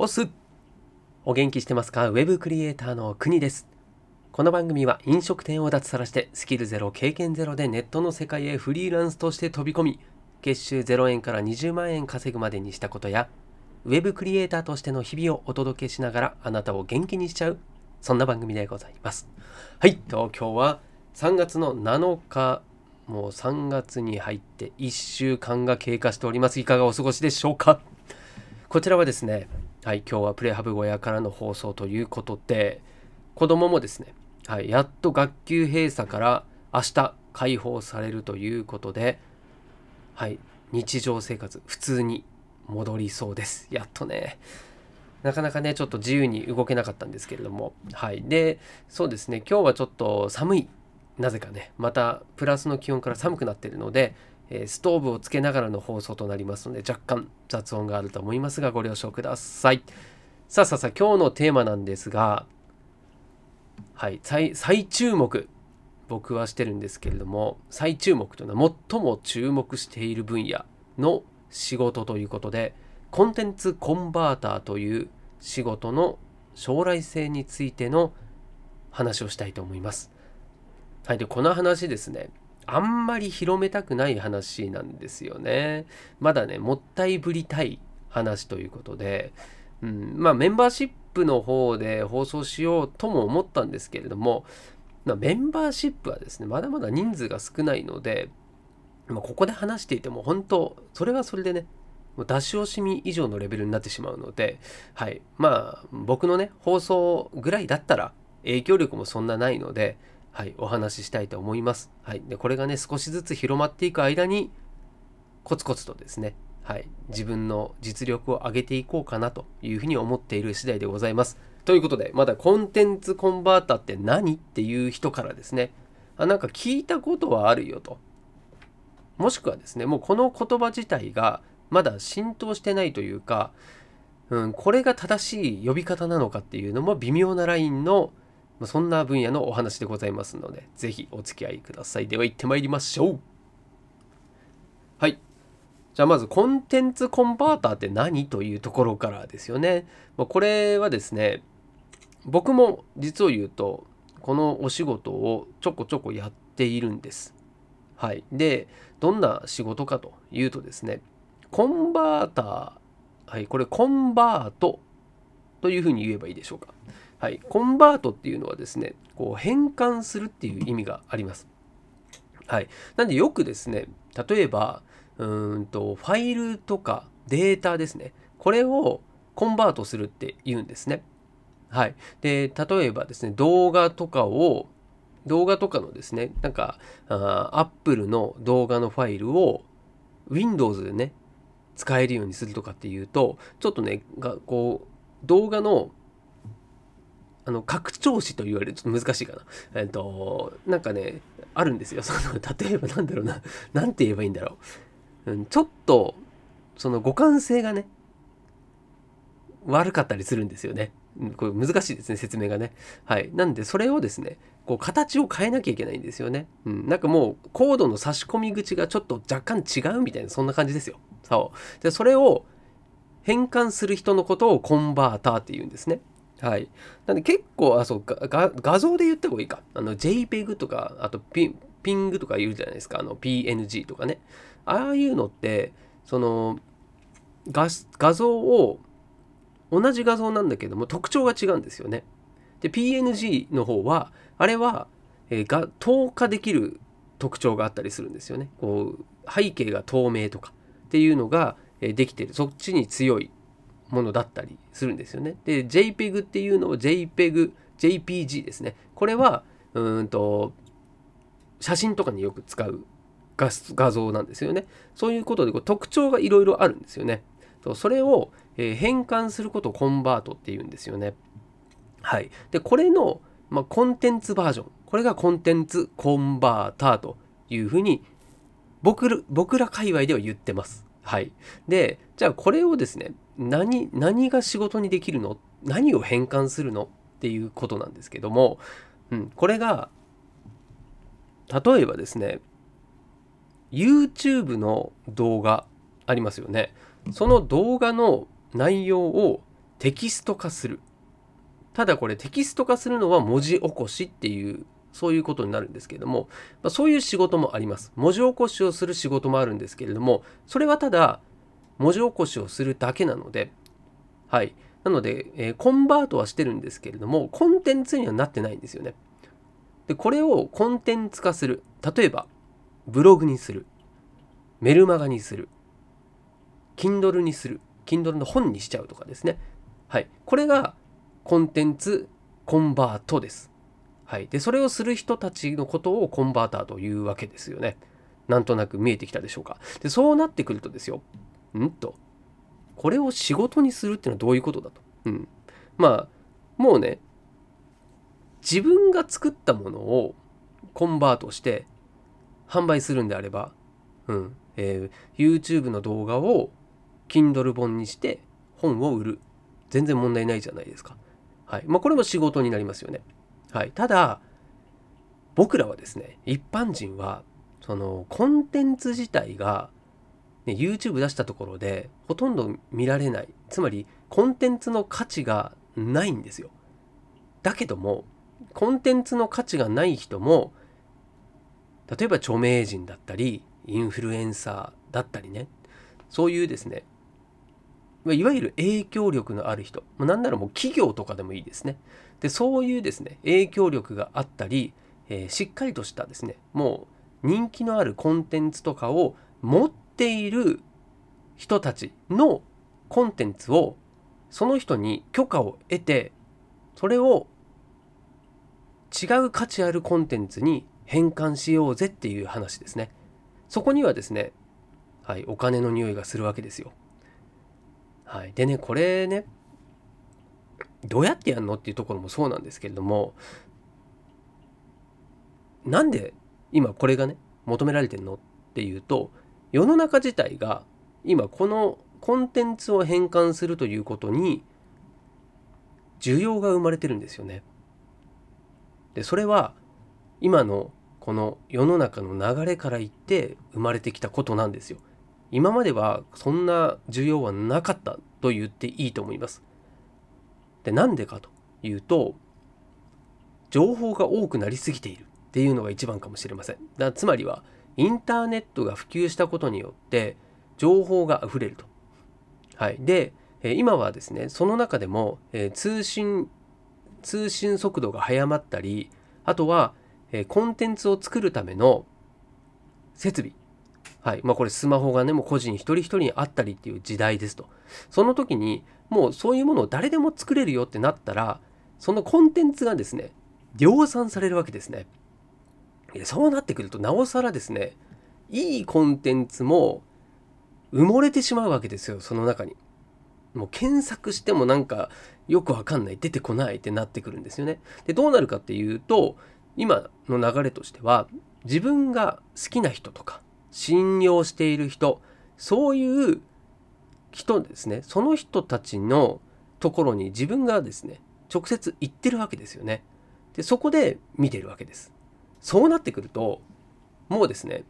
おすお元気してますか？ウェブクリエイターの国です。この番組は飲食店を脱サラしてスキルゼロ経験ゼロでネットの世界へフリーランスとして飛び込み月収0円から20万円稼ぐまでにしたことやウェブクリエイターとしての日々をお届けしながらあなたを元気にしちゃうそんな番組でございます。はい、と今日は3月の7日もう3月に入って1週間が経過しております。いかがお過ごしでしょうか？こちらはですね、はい、今日はプレハブ小屋からの放送ということで、子供もですね、はい、やっと学級閉鎖から明日解放されるということで、はい、日常生活普通に戻りそうです。やっとね。なかなかね、ちょっと自由に動けなかったんですけれども、はい。で、そうですね、今日はちょっと寒い。なぜかね、またプラスの気温から寒くなっているので、えストーブをつけながらの放送となりますので、若干雑音があると思いますが、ご了承ください。さあさあさあ、今日のテーマなんですが、はい、再再注目、僕はしてるんですけれども、再注目というのは最も注目している分野の仕事ということで、コンテンツコンバーターという仕事の将来性についての話をしたいと思います。はい、で、この話ですね、あんまり広めたくない話なんですよね。まだね、もったいぶりたい話ということで、うん、まあメンバーシップの方で放送しようとも思ったんですけれども、まあ、メンバーシップはですね、まだまだ人数が少ないので、まあ、ここで話していても本当、それはそれでね、もう出し惜しみ以上のレベルになってしまうので、はい。まあ、僕のね、放送ぐらいだったら影響力もそんなないので、はい、お話ししたいと思います。はい。で、これがね、少しずつ広まっていく間に、コツコツとですね、はい、自分の実力を上げていこうかなというふうに思っている次第でございます。ということで、まだコンテンツコンバータって何っていう人からですね、あ、なんか聞いたことはあるよと。もしくはですね、もうこの言葉自体がまだ浸透してないというか、うん、これが正しい呼び方なのかっていうのも微妙なラインの、そんな分野のお話でございますので、ぜひお付き合いください。では行ってまいりましょう。はい。じゃあまずコンテンツコンバーターって何というところからですよね。まこれはですね、僕も実を言うと、このお仕事をちょこちょこやっているんです。はい。で、どんな仕事かというとですね、コンバーター、はい、これコンバートというふうに言えばいいでしょうか。はい。コンバートっていうのはですね、こう変換するっていう意味があります。はい。なんでよくですね、例えば、うんと、ファイルとかデータですね。これをコンバートするって言うんですね。はい。で、例えばですね、動画とかを、動画とかのですね、なんか、あ Apple の動画のファイルを Windows でね、使えるようにするとかっていうと、ちょっとね、がこう、動画のあの拡張子と言われるちょっと難しいかな。えっと、なんかね、あるんですよ。その例えばなんだろうな。なんて言えばいいんだろう。うん、ちょっと、その互換性がね、悪かったりするんですよね。これ難しいですね、説明がね。はい。なんで、それをですね、こう形を変えなきゃいけないんですよね。うん。なんかもう、コードの差し込み口がちょっと若干違うみたいな、そんな感じですよ。そう。で、それを変換する人のことをコンバーターって言うんですね。はい。なんで結構、あ、そう、が画像で言った方がいいか。あの、JPEG とか、あとピン、ピングとか言うじゃないですか。あの、PNG とかね。ああいうのって、その、画画像を、同じ画像なんだけども特徴が違うんですよね。で、PNG の方は、あれは、えーが透過できる特徴があったりするんですよね。こう、背景が透明とかっていうのが、えーできてる。そっちに強いものだったりするんですよね。で、JPEG っていうのを JPEG、JPG ですね。これは、うんと、写真とかによく使う画画像なんですよね。そういうことでこう特徴がいろいろあるんですよね。そそれを、えー変換することをコンバートっていうんですよね。はい。で、これの、まあ、コンテンツバージョン。これがコンテンツコンバーターというふうに僕僕ら界隈では言ってます。はい。で、じゃあこれをですね、何、何が仕事にできるの？何を変換するの？っていうことなんですけども、うん、これが、例えばですね、YouTube の動画ありますよね。その動画の内容をテキスト化する。ただこれテキスト化するのは文字起こしっていうそういうことになるんですけれども、まあ、そういう仕事もあります。文字起こしをする仕事もあるんですけれども、それはただ文字起こしをするだけなので、はい。なので、えー、コンバートはしてるんですけれども、コンテンツにはなってないんですよね。で、これをコンテンツ化する。例えば、ブログにする。メルマガにする。Kindle にする。Kindle の本にしちゃうとかですね。はい。これがコンテンツコンバートです。はい。で、それをする人たちのことをコンバーターというわけですよね。なんとなく見えてきたでしょうか。で、そうなってくるとですよ。ん？と。これを仕事にするっていうのはどういうことだと。うん。まあ、もうね、自分が作ったものをコンバートして販売するんであれば、うん、えー、YouTube の動画を Kindle 本にして本を売る。全然問題ないじゃないですか。はい。まあ、これも仕事になりますよね。はい。ただ、僕らはですね、一般人は、その、コンテンツ自体が、ね、YouTube 出したところで、ほとんど見られない。つまり、コンテンツの価値がないんですよ。だけども、コンテンツの価値がない人も、例えば著名人だったり、インフルエンサーだったりね、そういうですね、いわゆる影響力のある人、なんならもう企業とかでもいいですね。で、そういうですね、影響力があったり、えー、しっかりとしたですね、もう人気のあるコンテンツとかを持っている人たちのコンテンツをその人に許可を得て、それを違う価値あるコンテンツに変換しようぜっていう話ですね。そこにはですね、はい、お金の匂いがするわけですよ。はい、でね、これね、どうやってやるのっていうところもそうなんですけれども、なんで今これがね、求められてるのっていうと、世の中自体が今このコンテンツを変換するということに需要が生まれてるんですよね。でそれは今のこの世の中の流れから言って生まれてきたことなんですよ。今まではそんな需要はなかったと言っていいと思います。でなんでかというと情報が多くなりすぎているっていうのが一番かもしれません。だつまりはインターネットが普及したことによって情報が溢れると。はい、で今はですねその中でも通信通信速度が速まったりあとはコンテンツを作るための設備はい。まあ、これスマホがねもう個人一人一人にあったりっていう時代ですと。その時にもうそういうものを誰でも作れるよってなったらそのコンテンツがですね量産されるわけですね。そうなってくるとなおさらですねいいコンテンツも埋もれてしまうわけですよその中に。もう検索してもなんかよくわかんない出てこないってなってくるんですよね。でどうなるかっていうと今の流れとしては自分が好きな人とか信用している人そういう人ですね。その人たちのところに自分がですね直接行ってるわけですよね。でそこで見てるわけです。そうなってくるともうですね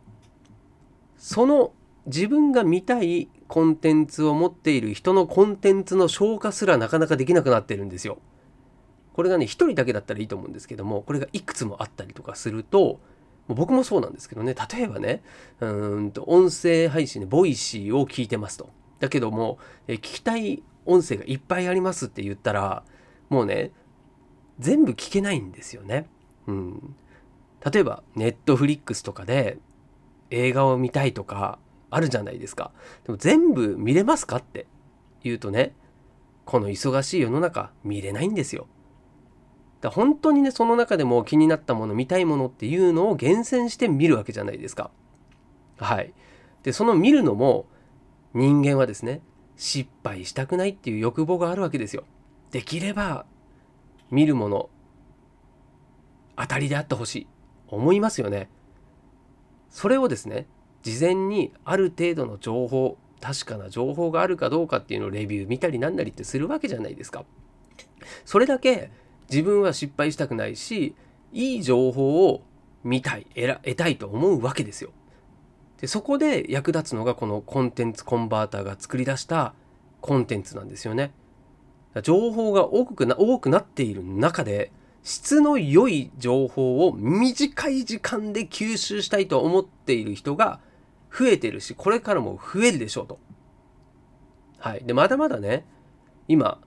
その自分が見たいコンテンツを持っている人のコンテンツの消化すらなかなかできなくなってるんですよ。これがね、1人だけだったらいいと思うんですけども、これがいくつもあったりとかすると、もう僕もそうなんですけどね、例えばね、うんと音声配信で Voicy を聞いてますと。だけども、え聞きたい音声がいっぱいありますって言ったら、もうね、全部聞けないんですよね。うん。例えば、ネットフリックスとかで映画を見たいとかあるじゃないですか。でも全部見れますかって言うとね、この忙しい世の中見れないんですよ。だ本当にねその中でも気になったもの見たいものっていうのを厳選して見るわけじゃないですか。はい。でその見るのも人間はですね失敗したくないっていう欲望があるわけですよ。できれば見るもの当たりであってほしい思いますよね。それをですね事前にある程度の情報確かな情報があるかどうかっていうのをレビュー見たりなんなりってするわけじゃないですか。それだけ自分は失敗したくないしいい情報を見たい得たいと思うわけですよ。でそこで役立つのがこのコンテンツコンバーターが作り出したコンテンツなんですよね。情報が多くな多くなっている中で質の良い情報を短い時間で吸収したいと思っている人が増えてるしこれからも増えるでしょうと。はい、でまだまだね今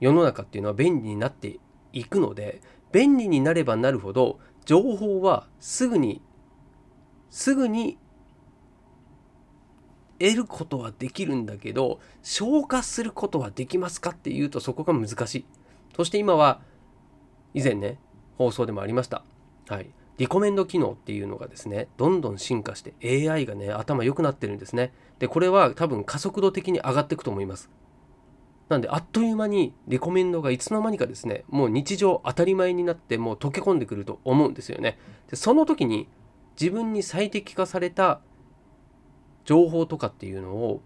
世の中っていうのは便利になっていくので便利になればなるほど情報はすぐにすぐに得ることはできるんだけど消化することはできますかっていうとそこが難しい。そして今は以前ね放送でもありました。はい。リコメンド機能っていうのがですねどんどん進化して AI がね頭良くなってるんですね。でこれは多分加速度的に上がっていくと思います。なんであっという間にリコメンドがいつの間にかですねもう日常当たり前になってもう溶け込んでくると思うんですよね。でその時に自分に最適化された情報とかっていうのを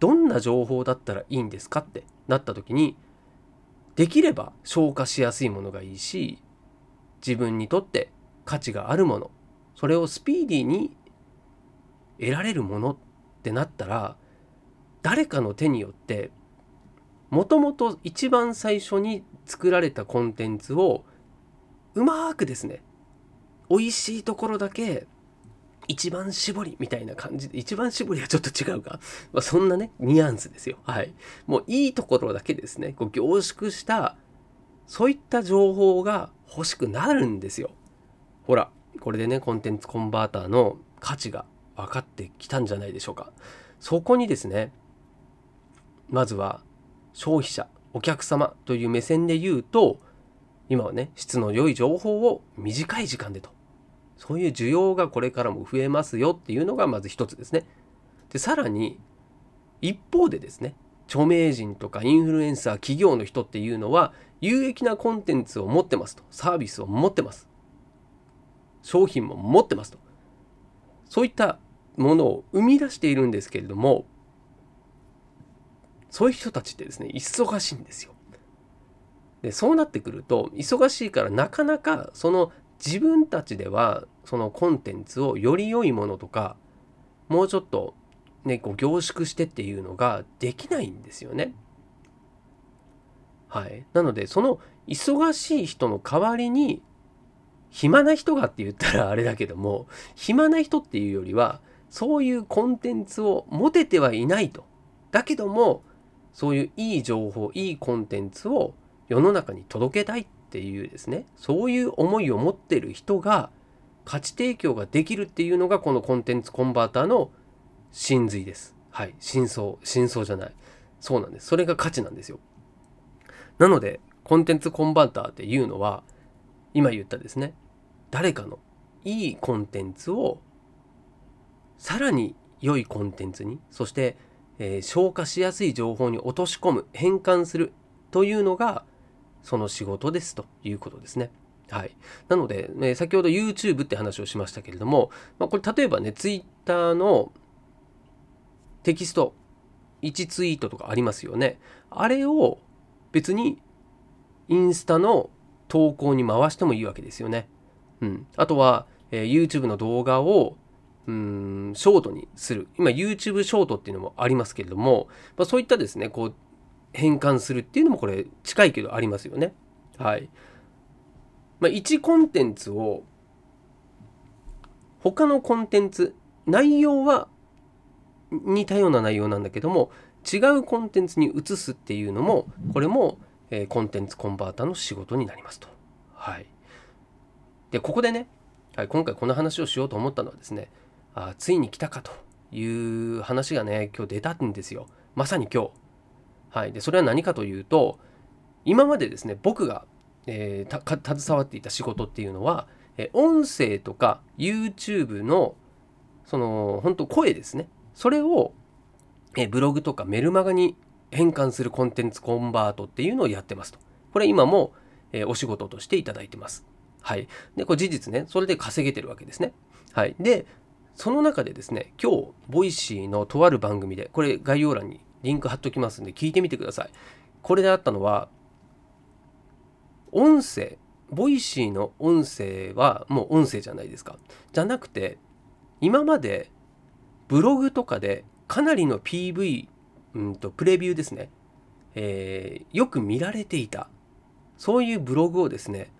どんな情報だったらいいんですかってなった時にできれば消化しやすいものがいいし自分にとって価値があるものそれをスピーディーに得られるものってなったら誰かの手によってもともと一番最初に作られたコンテンツをうまくですね美味しいところだけ一番絞りみたいな感じで、一番絞りはちょっと違うか。まあ、そんなね、ニュアンスですよ。はい。もういいところだけですね、こう凝縮した、そういった情報が欲しくなるんですよ。ほら、これでね、コンテンツコンバーターの価値が分かってきたんじゃないでしょうか。そこにですね、まずは消費者、お客様という目線で言うと、今はね、質の良い情報を短い時間でと。そういう需要がこれからも増えますよっていうのがまず一つですね。で、さらに、一方でですね、著名人とかインフルエンサー、企業の人っていうのは、有益なコンテンツを持ってますと。サービスを持ってます。商品も持ってますと。そういったものを生み出しているんですけれども、そういう人たちってですね、忙しいんですよ。で、そうなってくると、忙しいからなかなかその自分たちではそのコンテンツをより良いものとかもうちょっとねこう凝縮してっていうのができないんですよね。はい、なのでその忙しい人の代わりに暇な人がって言ったらあれだけども暇な人っていうよりはそういうコンテンツを持ててはいないと。だけどもそういういい情報いいコンテンツを世の中に届けたいっていうですねそういう思いを持ってる人が価値提供ができるっていうのがこのコンテンツコンバーターの真髄です。はい。真相。真相じゃない。そうなんです。それが価値なんですよ。なので、コンテンツコンバーターっていうのは、今言ったですね、誰かのいいコンテンツをさらに良いコンテンツに、そして、えー、消化しやすい情報に落とし込む、変換するというのが、その仕事ですということですね。はい。なので、ね、先ほど YouTube って話をしましたけれども、まあ、これ例えばね、Twitter のテキスト、1ツイートとかありますよね。あれを別にインスタの投稿に回してもいいわけですよね。うん。あとは、えー、YouTube の動画をうん、ショートにする。今 YouTube ショートっていうのもありますけれども、まあ、そういったですね、こう、変換するっていうのもこれ近いけどありますよね。はい。まあ、1コンテンツを他のコンテンツ内容は似たような内容なんだけども違うコンテンツに移すっていうのもこれも、えー、コンテンツコンバーターの仕事になりますと。はい。でここでね、はい、今回この話をしようと思ったのはですねあついに来たかという話がね今日出たんですよ。まさに今日はい、でそれは何かというと今までですね僕が、えー、携わっていた仕事っていうのは、え音声とか YouTube のその本当声ですねそれを、えブログとかメルマガに変換するコンテンツコンバートっていうのをやってますと。これ今も、えお仕事としていただいてます。はい。で、これ事実ね、それで稼げてるわけですね。はい。で、その中でですね、今日、 Voicy のとある番組で、これ概要欄にリンク貼っときますんで聞いてみてください。これであったのは、音声、 Voicy の音声はもう音声じゃないですか。じゃなくて、今までブログとかでかなりの PV、うんとプレビューですね。えー、よく見られていたそういうブログをですね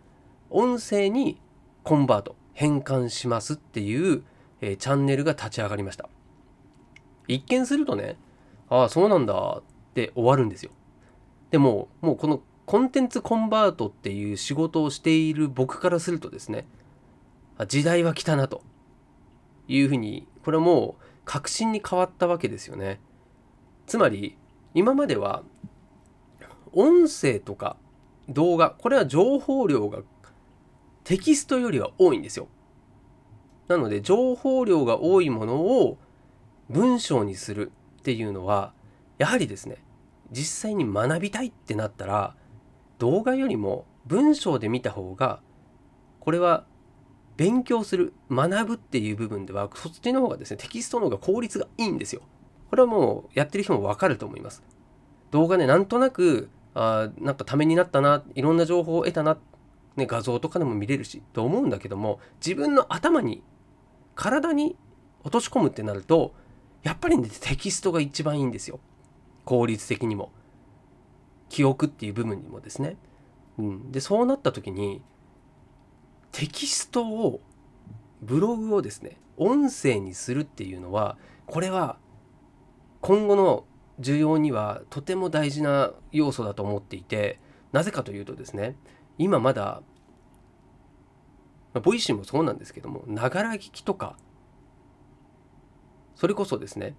音声にコンバート変換しますっていう、えー、チャンネルが立ち上がりました。一見するとねああそうなんだって終わるんですよ。でももうこのコンテンツコンバートっていう仕事をしている僕からするとですね時代は来たなと。いうふうにこれはもう確信に変わったわけですよね。つまり今までは音声とか動画これは情報量がテキストよりは多いんですよ。なので情報量が多いものを文章にするっていうのはやはりですね実際に学びたいってなったら動画よりも文章で見た方がこれは勉強する学ぶっていう部分ではそっちの方がですねテキストの方が効率がいいんですよ。これはもうやってる人もわかると思います。動画ねなんとなくあなんかためになったないろんな情報を得たな、ね、画像とかでも見れるしと思うんだけども自分の頭に体に落とし込むってなるとやっぱりねテキストが一番いいんですよ。効率的にも。記憶っていう部分にもですね、うん、でそうなった時にテキストをブログをですね音声にするっていうのはこれは今後の需要にはとても大事な要素だと思っていてなぜかというとですね今まだ、まあ、 Voicy もそうなんですけどもながら聞きとかそれこそですね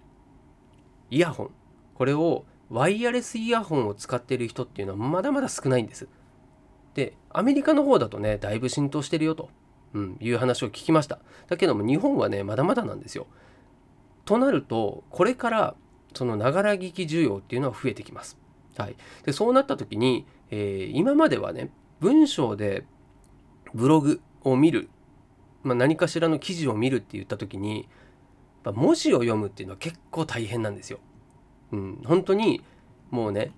イヤホンこれをワイヤレスイヤホンを使っている人っていうのはまだまだ少ないんです。でアメリカの方だとねだいぶ浸透してるよと、うん、いう話を聞きました。だけども日本はねまだまだなんですよ。となるとこれからそのながら聞き需要っていうのは増えてきます。はい、でそうなった時に、えー、今まではね文章でブログを見る、まあ、何かしらの記事を見るって言った時に文字を読むっていうのは結構大変なんですよ。うん、本当にもうね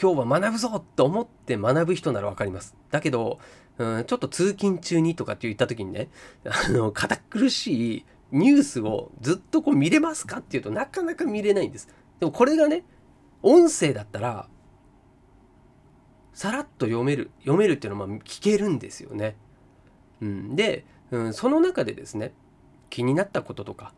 今日は学ぶぞと思って学ぶ人なら分かります。だけど、うん、ちょっと通勤中にとかって言った時にね あの堅苦しいニュースをずっとこう見れますかっていうとなかなか見れないんです。でもこれがね音声だったらさらっと読める読めるっていうのはまあ聞けるんですよね。うん、で、うん、その中でですね気になったこととか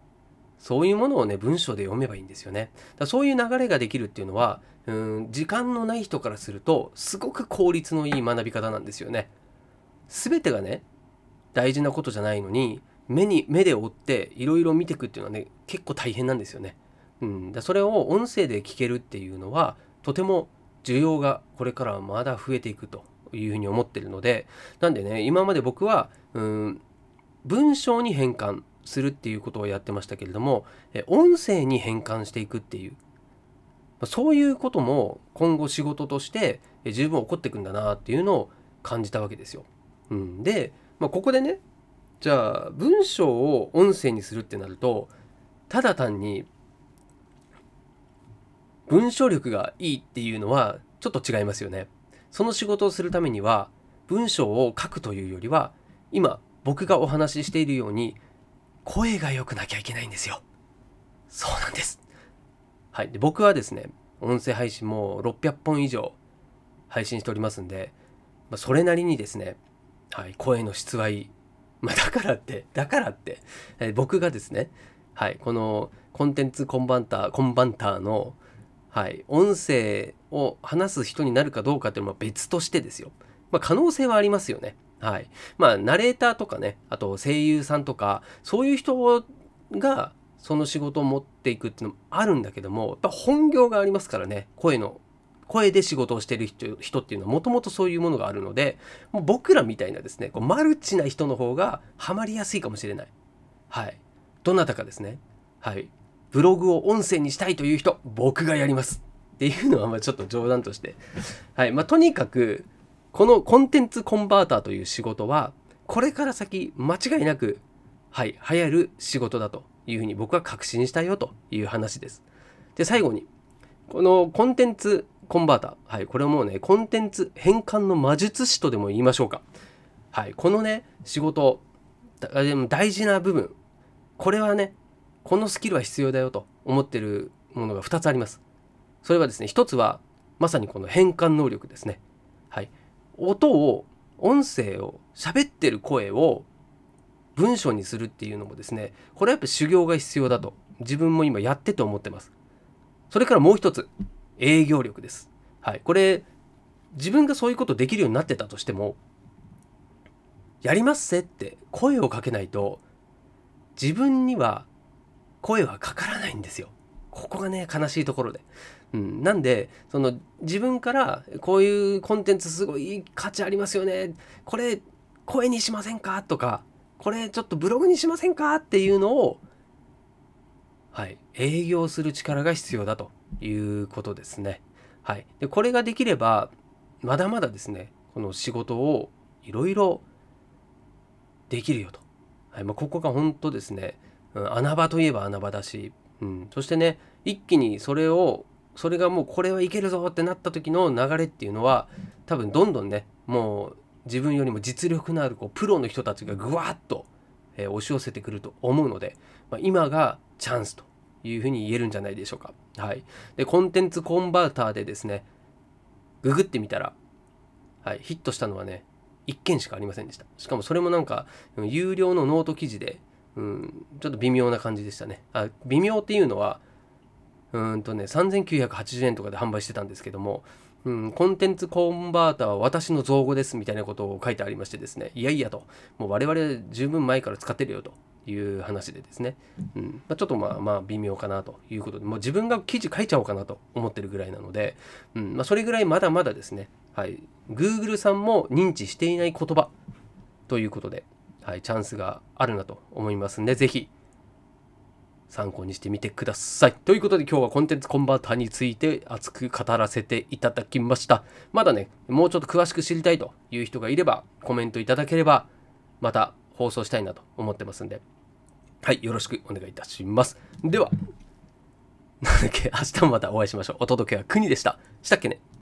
そういうものをね文章で読めばいいんですよね。だそういう流れができるっていうのはうん時間のない人からするとすごく効率のいい学び方なんですよね。全てがね大事なことじゃないのに目に目で追っていろいろ見ていくっていうのはね結構大変なんですよね。うん、だそれを音声で聞けるっていうのはとても需要がこれからはまだ増えていくというふうに思ってるのでなんでね今まで僕はうん文章に変換するっていうことをやってましたけれども音声に変換していくっていうそういうことも今後仕事として十分起こっていくんだなっていうのを感じたわけですよ。うん、で、まあ、ここでねじゃあ文章を音声にするってなるとただ単に文章力がいいっていうのはちょっと違いますよね。その仕事をするためには文章を書くというよりは今僕がお話ししているように声が良くなきゃいけないんですよ。そうなんです。はい。で僕はですね、音声配信も600本以上配信しておりますんで、まあ、それなりにですね、はい、声の質はいい。まあ、だからって、だからって、え僕がですね、はい、このコンテンツコンバンター、コンバンターの、はい、音声を話す人になるかどうかっていうのは別としてですよ。まあ、可能性はありますよね。はい。まあ、ナレーターとかね、あと声優さんとか、そういう人がその仕事を持っていくっていうのもあるんだけども、やっぱ本業がありますからね、声の、声で仕事をしてる人人っていうのはもともとそういうものがあるので、もう僕らみたいなですね、こうマルチな人の方がハマりやすいかもしれない。はい。どなたかですね、はい。ブログを音声にしたいという人、僕がやります。っていうのはまあちょっと冗談として。はい。まあとにかく、このコンテンツコンバーターという仕事は、これから先間違いなく、はい、流行る仕事だというふうに僕は確信したよという話です。で、最後に、このコンテンツコンバーター、はい、これはもうね、コンテンツ変換の魔術師とでも言いましょうか。はい、このね、仕事、大事な部分、これはね、このスキルは必要だよと思ってるものが2つあります。それはですね、1つはまさにこの変換能力ですね。はい。音を、音声を、喋ってる声を文章にするっていうのもですね、これはやっぱ修行が必要だと、自分も今やってて思ってます。それからもう一つ、営業力です。はい。これ、自分がそういうことできるようになってたとしても、やりますせって声をかけないと、自分には声はかからないんですよ。ここがね、悲しいところで。うん、なんで、その自分からこういうコンテンツすごい価値ありますよね。これ声にしませんか？とか、これちょっとブログにしませんか？っていうのを、はい、営業する力が必要だということですね。はい。で、これができれば、まだまだですね、この仕事をいろいろできるよと。はいまあ、ここが本当ですね、うん、穴場といえば穴場だし、うん、そしてね、一気にそれを、それがもうこれはいけるぞってなった時の流れっていうのは、多分どんどんね、もう自分よりも実力のあるこうプロの人たちがぐわっと、えー、押し寄せてくると思うので、まあ、今がチャンスというふうに言えるんじゃないでしょうか。はい。で、コンテンツコンバーターでですね、ググってみたら、はい、ヒットしたのはね、1件しかありませんでした。しかもそれもなんか、有料のノート記事で、うん、ちょっと微妙な感じでしたね。あ微妙っていうのは、うんとね、3980円とかで販売してたんですけども、うん、コンテンツコンバーターは私の造語ですみたいなことを書いてありましてですね、いやいやと、もう我々十分前から使ってるよという話でですね、うん。まあ、ちょっとまあまあ微妙かなということで、もう自分が記事書いちゃおうかなと思ってるぐらいなので、うん。まあ、それぐらいまだまだですね、はい、Google さんも認知していない言葉ということで、はい、チャンスがあるなと思いますんで、ぜひ参考にしてみてください。ということで今日はコンテンツコンバーターについて熱く語らせていただきました。まだね、もうちょっと詳しく知りたいという人がいればコメントいただければまた放送したいなと思ってますんで、はい、よろしくお願いいたします。では、なんだっけ、明日もまたお会いしましょう。お届けは国でした。したっけね？